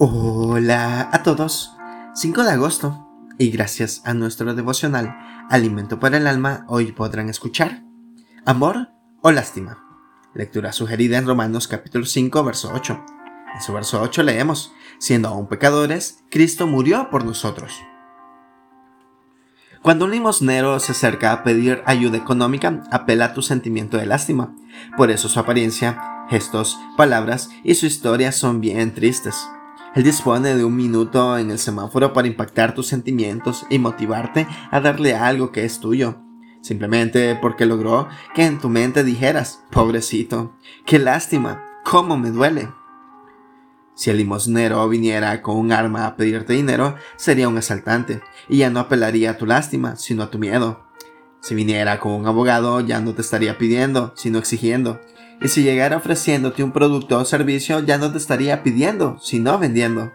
Hola a todos. 5 de agosto. Y gracias a nuestro devocional Alimento para el Alma, hoy podrán escuchar Amor o Lástima. Lectura sugerida en Romanos capítulo 5, verso 8. En su verso 8 leemos, Siendo aún pecadores, Cristo murió por nosotros. Cuando un limosnero se acerca a pedir ayuda económica, apela a tu sentimiento de lástima. Por eso su apariencia, gestos, palabras y su historia son bien tristes. Él dispone de un minuto en el semáforo para impactar tus sentimientos y motivarte a darle algo que es tuyo. Simplemente porque logró que en tu mente dijeras, pobrecito, qué lástima, cómo me duele. Si el limosnero viniera con un arma a pedirte dinero, sería un asaltante, y ya no apelaría a tu lástima, sino a tu miedo. Si viniera con un abogado, ya no te estaría pidiendo, sino exigiendo. Y si llegara ofreciéndote un producto o servicio, ya no te estaría pidiendo, sino vendiendo.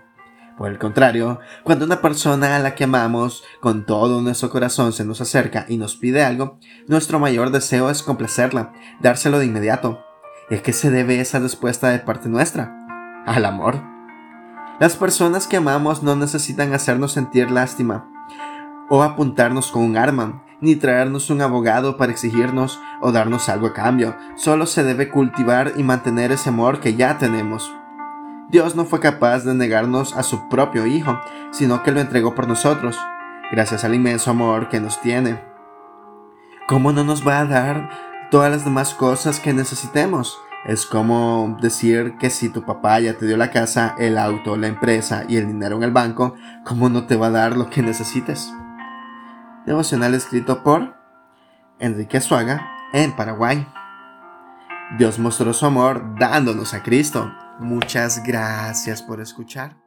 Por el contrario, cuando una persona a la que amamos con todo nuestro corazón se nos acerca y nos pide algo, nuestro mayor deseo es complacerla, dárselo de inmediato. ¿Y a qué se debe esa respuesta de parte nuestra? Al amor. Las personas que amamos no necesitan hacernos sentir lástima o apuntarnos con un arma, ni traernos un abogado para exigirnos o darnos algo a cambio. Solo se debe cultivar y mantener ese amor que ya tenemos. Dios no fue capaz de negarnos a su propio Hijo, sino que lo entregó por nosotros, gracias al inmenso amor que nos tiene. ¿Cómo no nos va a dar todas las demás cosas que necesitemos? Es como decir que si tu papá ya te dio la casa, el auto, la empresa y el dinero en el banco, ¿cómo no te va a dar lo que necesites? Devocional escrito por Enrique Suaga en Paraguay. Dios mostró su amor dándonos a Cristo. Muchas gracias por escuchar.